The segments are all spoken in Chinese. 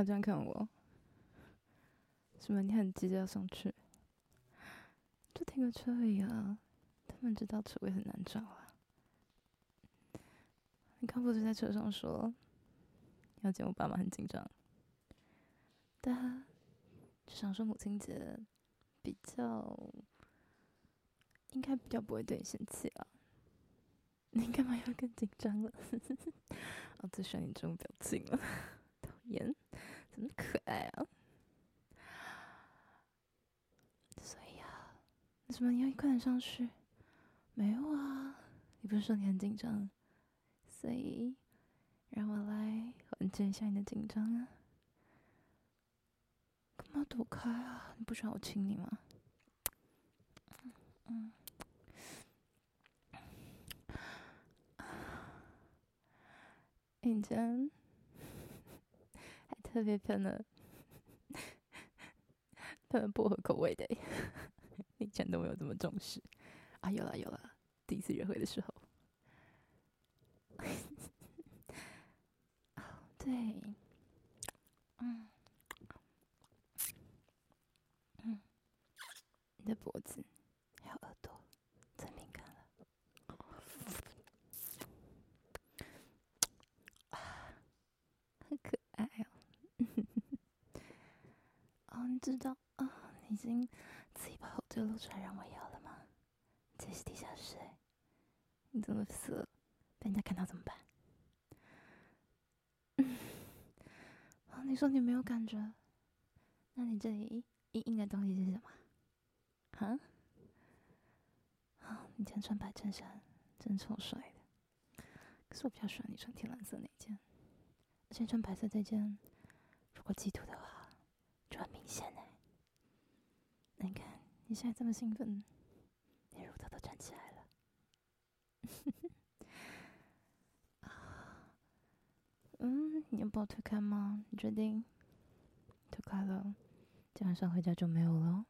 他这样看我？什么？你很急着要上去？就停个车而已啊！他们知道车位很难找啊。你刚不是在车上说要见我爸妈很紧张？对啊，就想说母亲节比较应该比较不会对你生气啊。你干嘛要更紧张了？我最喜欢你这种表情了，讨厌，很可爱啊？所以啊，为什么你要快点上去？没有啊，你不是说你很紧张？所以，让我来缓解一下你的紧张啊！干嘛躲开啊？你不喜欢我亲你吗？嗯，你今天还特别喷了喷了薄荷口味的，以前都没有这么重视啊！有了有了，第一次约会的时候。对，嗯，嗯，你的脖子还有耳朵最敏感了，啊，很可爱哦。哦，你知道啊，你已经自己把后腿露出来让我咬了吗？这是地下室，你这么色。被人家看到怎么办？嗯，啊，你说你没有感觉，那你这里硬硬的东西是什么？啊？啊，你今天穿白衬衫，真超帅的。可是我比较喜欢你穿天蓝色那件，而且穿白色这件，如果记图的话，就很明显。你看，你现在这么兴奋，你乳头都站起来了。嗯，你要帮我推开吗？你决定推开了，今晚上回家就没有了。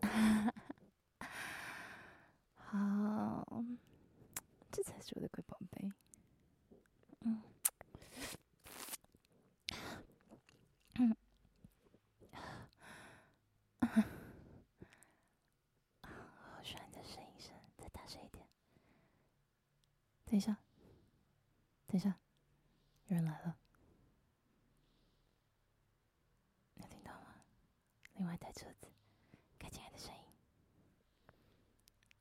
好，这才是我的乖宝贝。嗯，好喜欢你的声音声，再大声一点。等一下，等一下。有人来了，能听到吗？另外一台车子开进来的声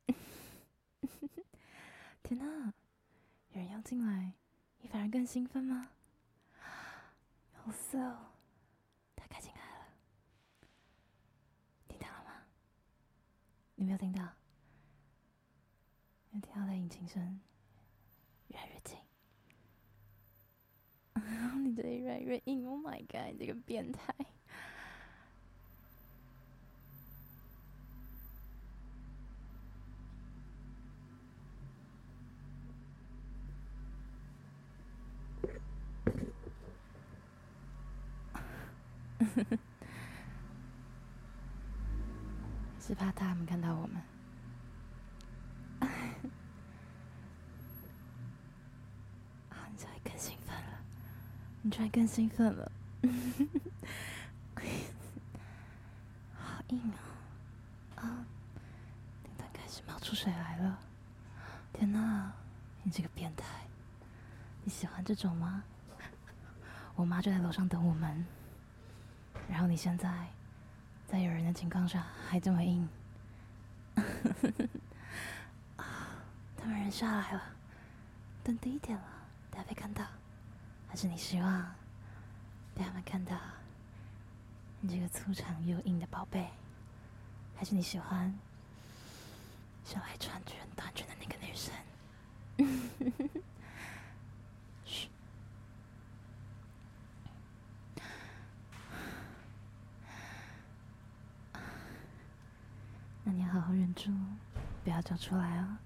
音。天哪，有人要进来，你反而更兴奋吗？好色哦！他开进来了，听到了吗？你没有听到？有听到的引擎声越来越近。你这里越硬，Oh my god！你这个变态。是怕他们看到我们。你居然更兴奋了，好硬啊！啊，顶端开始冒出水来了！天哪，你这个变态！你喜欢这种吗？我妈就在楼上等我们，然后你现在在有人的情况下还这么硬，啊！他们人下来了，等低一点了，等下被看到。还是你希望被他们看到你这个粗长又硬的宝贝？还是你喜欢小孩穿裙短裙的那个女生？嘘，那你要好好忍住，不要叫出来哦。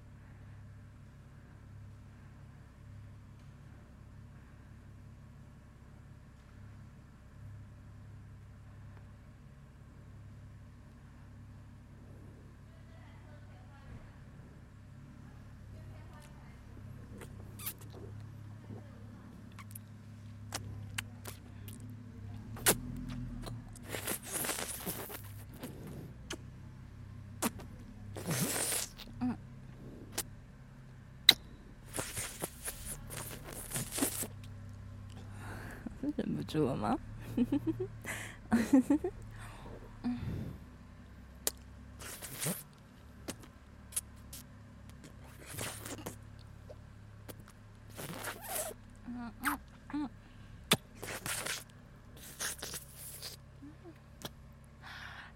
住了吗？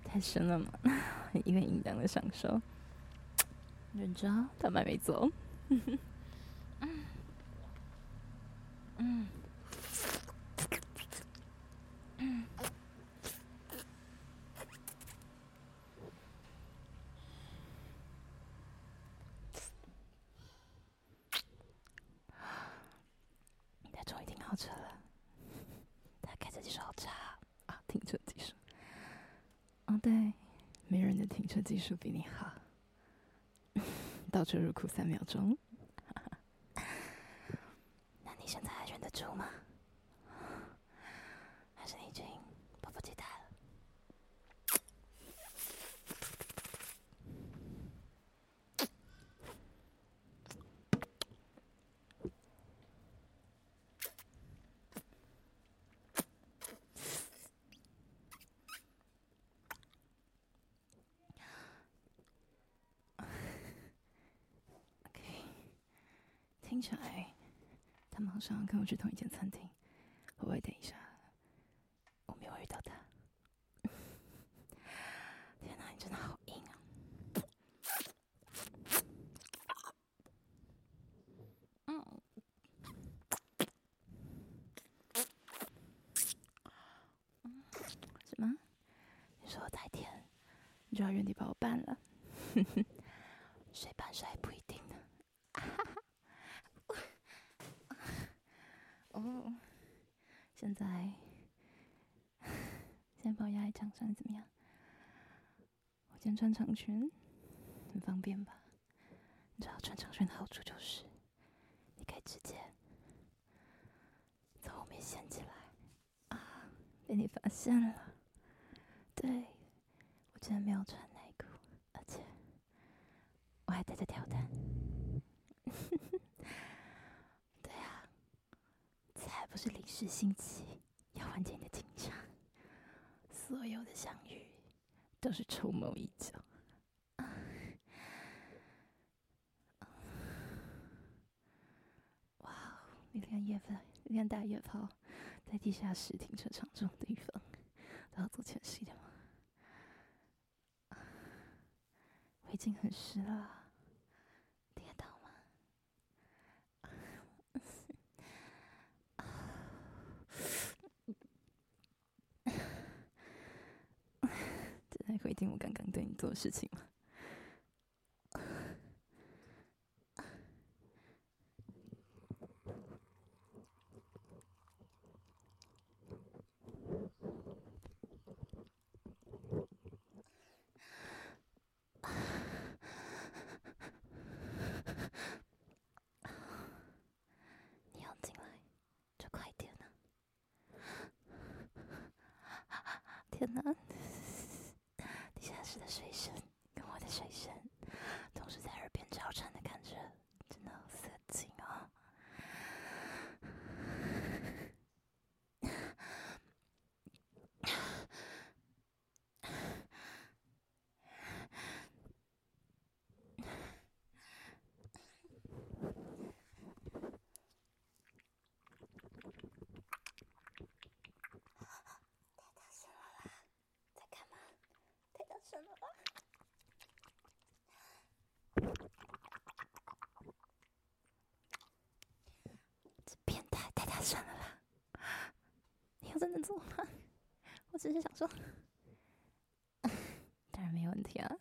太深了吗？一个应当的享受。认真，他们还没走。对，没人的停车技术比你好，倒车入库三秒钟。那你现在还忍得住吗？还是你已经迫不及待了？听起来，他们好像跟我去同一间餐厅。会不会等一下，我没有遇到他？天哪，你真的好硬啊！嗯，什么？你说我太甜，你就要原地把我办了？谁办谁不一定。哦，现在先把我压在墙上怎么样？我今天穿长裙，很方便吧？你知道穿长裙的好处就是，你可以直接从后面掀起来。啊，被你发现了。对，我今天没有穿内裤，而且我还带着吊带。不是临时兴起要缓解你的紧张，所有的相遇都是筹谋已久。哇，你连夜飞，连大夜跑，在地下室停车场这种地方都要做前戏的吗？我已经很湿了。回听我刚刚对你做的事情吗？你要进来就快点呢！天哪！的水声跟我的水声同时在耳边交缠的感觉，真的好色情哦！什么？这变算了吧？你要真的做吗？我只是想说，当然没问题啊，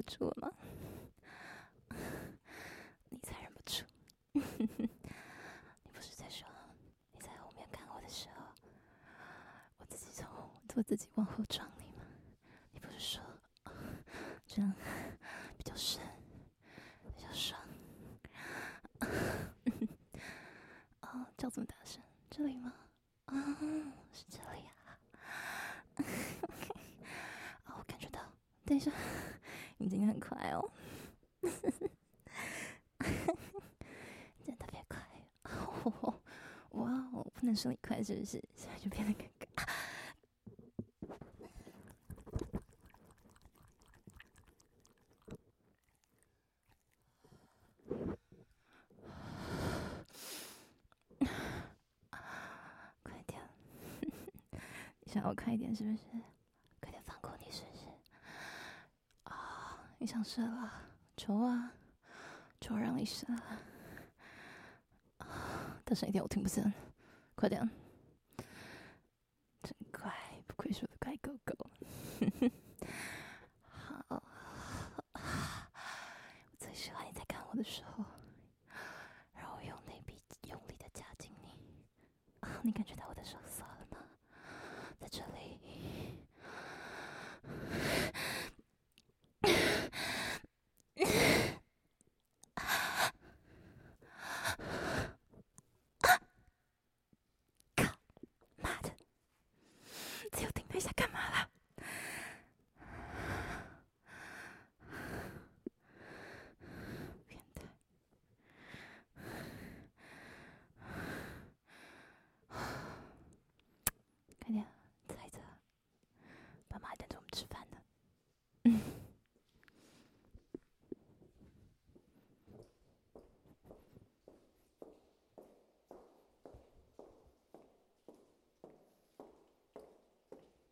不住了吗？你才忍不住。你不是在说你在后面看我的时候，我自己从我自己往后撞你吗？你不是说这样比较深，比较爽？哦，叫这么大声，这里吗？啊、是这里啊。哦，我感觉到，等一下，已经很快哦。真的特别快，哦，哇，我不能说你快，是不是？现在就变得尴尬。快点，你想要快一点，是不是？快点放过你，是不是？啊、哦，你想射了？求啊！求让你射！大声一点，我听不见。快点！真乖，不愧是我的乖狗狗。好，我最喜欢你在看我的时候，让我用内壁用力的夹紧你。啊，你感觉